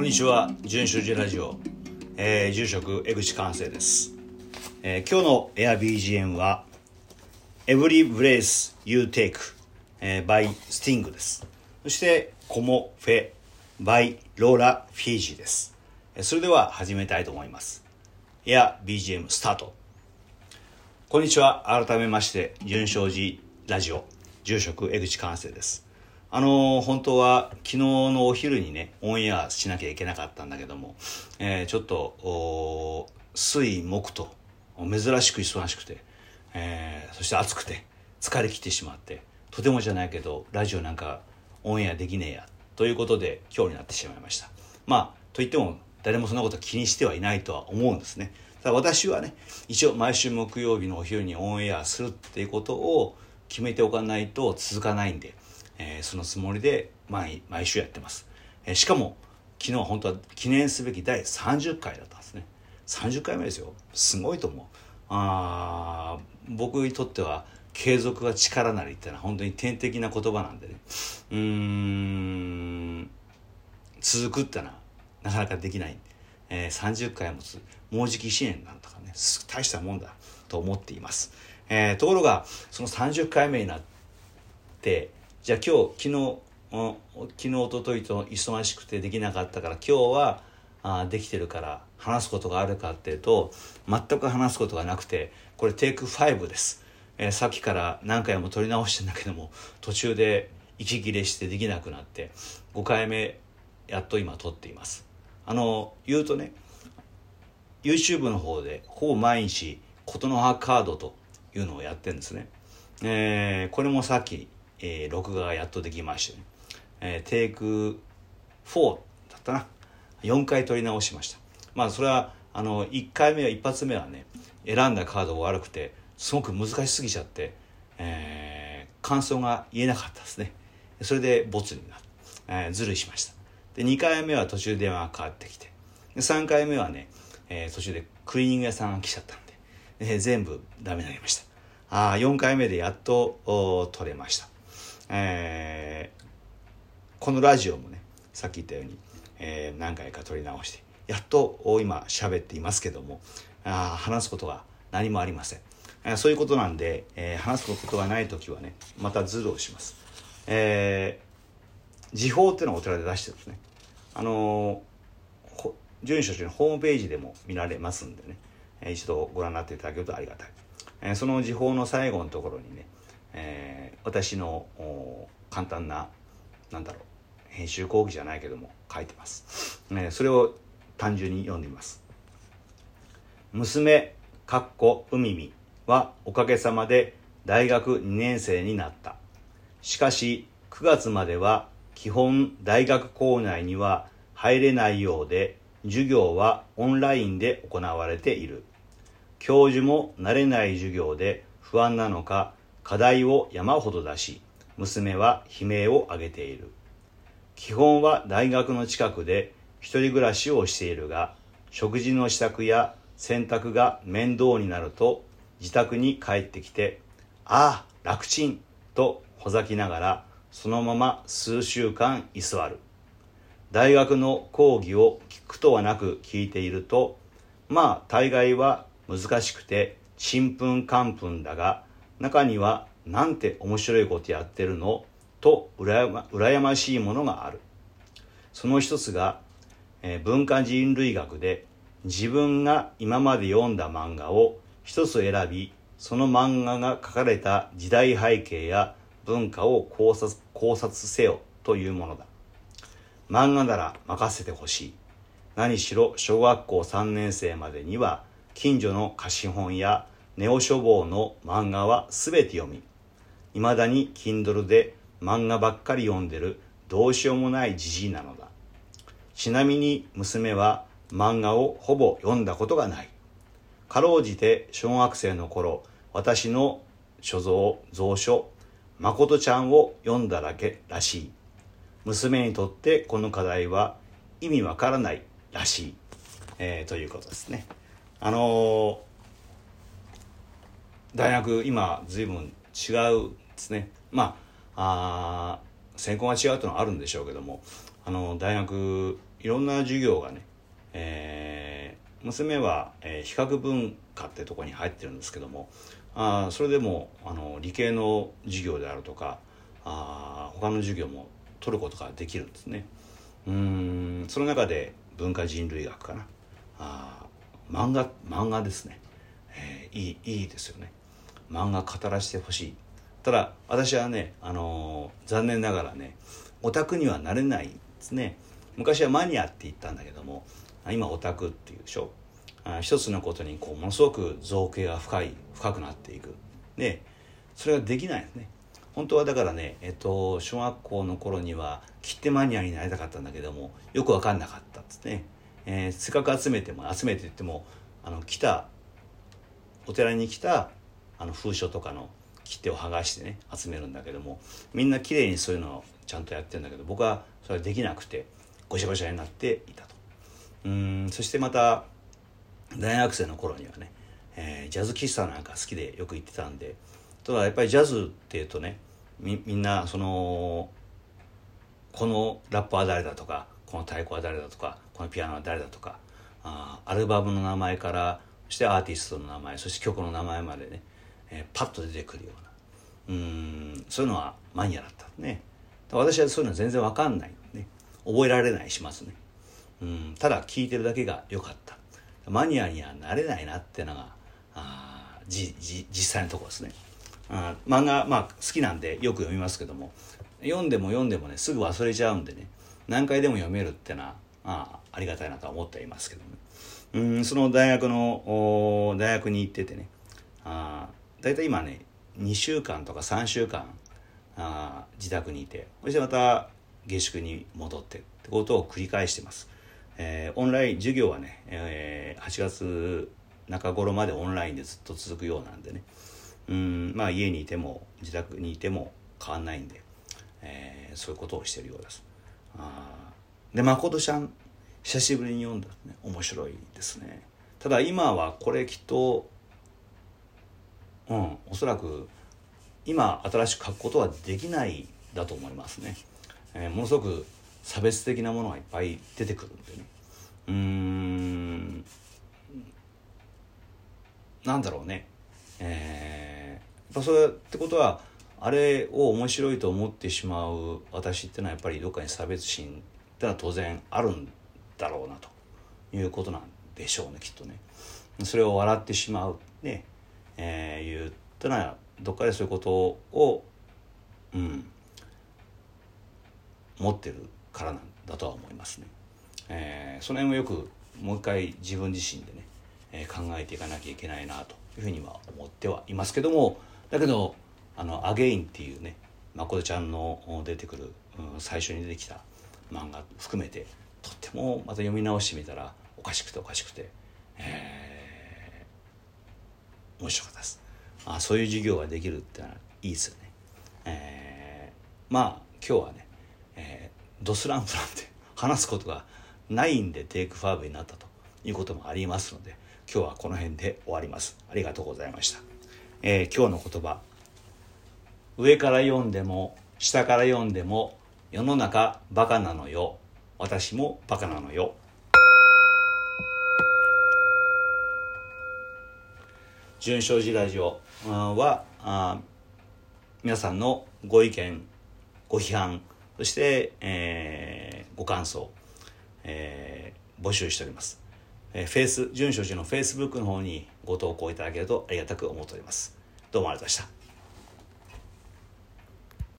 こんにちは。純正寺ラジオ、えー、住職江口寛生です、えー今日のエア BGM は Every Breath You Take、えー、by Sting です。そしてコモフェ by ローラ・フィージーです。えーそれでは始めたいと思います。エア BGM スタート。こんにちは。改めまして純正寺ラジオ住職江口寛生です。あの本当は昨日のお昼にねオンエアしなきゃいけなかったんだけども、えーちょっと水木と珍しく忙しくて、えーそして暑くて疲れ切ってしまってとてもじゃないけどラジオなんかオンエアできねえやということで今日になってしまいました。まあといっても誰もそんなこと気にしてはいないとは思うんですね。ただ私はね一応毎週木曜日のお昼にオンエアするっていうことを決めておかないと続かないんで、えーそのつもりで毎毎週やってます、えーしかも昨日は本当は記念すべき第30回だったんですね。30回目ですよ。すごいと思う。あ僕にとっては継続が力なりってのは本当に天的な言葉なんでね。うん続くってのはなかなかできない、えー30回もつもうじき1年なんとかね大したもんだと思っています、えーところがその30回目になってじゃあ今日昨日うん昨日一昨日と忙しくてできなかったから今日はあできてるから話すことがあるかっていうと全く話すことがなくてこれテイク5です、えーさっきから何回も撮り直してんだけども途中で息切れしてできなくなって5回目やっと今撮っています。あの言うとね YouTube の方でほぼ毎日琴の葉カードというのをやってるんですね、えーこれもさっき、えー録画がやっとできましてね、えーテイク4だったな。4回撮り直しました。まあそれはあの1回目は一発目はね選んだカードが悪くてすごく難しすぎちゃって、えー感想が言えなかったですね。それでボツになって、えーずるいしました。で2回目は途中電話がかかってきてで3回目はね、えー途中でクリーニング屋さんが来ちゃったんで、えー全部ダメになりました。ああ4回目でやっとお取れました、えーこのラジオもねさっき言ったように、えー何回か撮り直してやっと今喋っていますけどもあ話すことが何もありません、えそういうことなんで、えー話すことがない時はねまたズルをします、えー時報っていうのをお寺で出してるんですね。あのーほ順所のホームページでも見られますんでね、えー一度ご覧になっていただけるとありがたい、えーその時報の最後のところにね、えー私の簡単ななんだろう編集講義じゃないけども書いてます、えそれを単純に読んでみます。娘かっこ海見はおかげさまで大学2年生になった。しかし9月までは基本大学校内には入れないようで授業はオンラインで行われている。教授も慣れない授業で不安なのか課題を山ほど出し娘は悲鳴を上げている。基本は大学の近くで一人暮らしをしているが食事の支度や洗濯が面倒になると自宅に帰ってきて「ああ楽ちん」とほざきながらそのまま数週間居座る。大学の講義を聞くとはなく聞いているとまあ大概は難しくてちんぷんかんぷんだが中にはなんて面白いことやってるの？と羨ま羨ましいものがある。その一つが、えー文化人類学で自分が今まで読んだ漫画を一つ選びその漫画が書かれた時代背景や文化を考察考察せよというものだ。漫画なら任せてほしい。何しろ小学校3年生までには近所の貸本やネオ書房の漫画は全て読みいまだに Kindle で漫画ばっかり読んでるどうしようもないじじいなのだ。ちなみに娘は漫画をほぼ読んだことがない。かろうじて小学生の頃私の所蔵蔵書「まことちゃん」を読んだだけらしい。娘にとってこの課題は意味わからないらしい、えーということですね。あのー大学今随分違うですね。まああ専攻が違うというのはあるんでしょうけどもあの大学いろんな授業がね、えー、娘は、えー、比較文化ってとこに入ってるんですけどもあそれでもあの理系の授業であるとかあ他の授業も取ることができるんですね。うんその中で文化人類学かな。あ漫画漫画ですね、えー、いいいいですよね。漫画語らせてほしい。ただ私はね、あのー、残念ながらねオタクにはなれないですね。昔はマニアって言ったんだけども今オタクっていうでしょ一つのことにこうものすごく造形が深い深くなっていく。でそれができないですね。本当はだからね、えっと、小学校の頃には切手マニアになりたかったんだけどもよく分かんなかったっつってね、えー、せっかく集めても集めてってもあの来たお寺に来たあの封書とかの切手を剥がしてね集めるんだけどもみんな綺麗にそういうのをちゃんとやってるんだけど僕はそれはできなくてごしゃごしゃになっていたと。うんそしてまた大学生の頃にはね、えー、ジャズ喫茶なんか好きでよく行ってたんでただやっぱりジャズっていうとねみみんなそのこのラッパーは誰だとかこの太鼓は誰だとかこのピアノは誰だとかあアルバムの名前からそしてアーティストの名前そして曲の名前までね、えー、パッと出てくるような。うんそういうのはマニアだったね。私はそういうの全然わかんないね。覚えられないしますね。うんただ聞いてるだけが良かった。マニアにはなれないなってのがあじじ実際のところですね。あ漫画まあ好きなんでよく読みますけども。読んでも読んでもねすぐ忘れちゃうんでね。何回でも読めるってのはあありがたいなとは思っていますけども、ね、うんその大学の大学に行っててね。あ大体今ね2週間とか3週間あ自宅にいてそしてまた下宿に戻ってってことを繰り返してます。えー、オンライン授業はね、えー、8月中頃までオンラインでずっと続くようなんでね。うんまあ家にいても自宅にいても変わんないんで、えー、そういうことをしてるようです。あで誠ちゃん久しぶりに読んだね面白いですね。ただ今はこれきっとうん。おそらく今新しく書くことはできないだと思いますね、えー、ものすごく差別的なものがいっぱい出てくるんでね。うん。なんだろうね。えー、やっぱそれってことはあれを面白いと思ってしまう私ってのはやっぱりどっかに差別心ってのは当然あるんだろうなということなんでしょうねきっとね。それを笑ってしまう。ね、えー、いうってのはどっかでそういうことをうん持ってるからなんだとは思いますね。えー、その辺をよくもう一回自分自身でね、えー、考えていかなきゃいけないなというふうには思ってはいますけどもだけどあの「アゲイン」っていうねまことちゃんの出てくる、うん、最初に出てきた漫画含めてとってもまた読み直してみたらおかしくておかしくて、えー、面白かったですあそういう授業ができるってのはいいですよね、えー、まあ今日はね、えー、ドスランプなんて話すことがないんでテイクファーブになったということもありますので今日はこの辺で終わります。ありがとうございました、えー、今日の言葉。上から読んでも下から読んでも世の中バカなのよ。私もバカなのよ。純正寺ラジオは皆さんのご意見ご批判そして、えー、ご感想えー、募集しております。えー、フェイス、純正寺のフェイスブックの方にご投稿いただけるとありがたく思っております。どうもありがとうございました。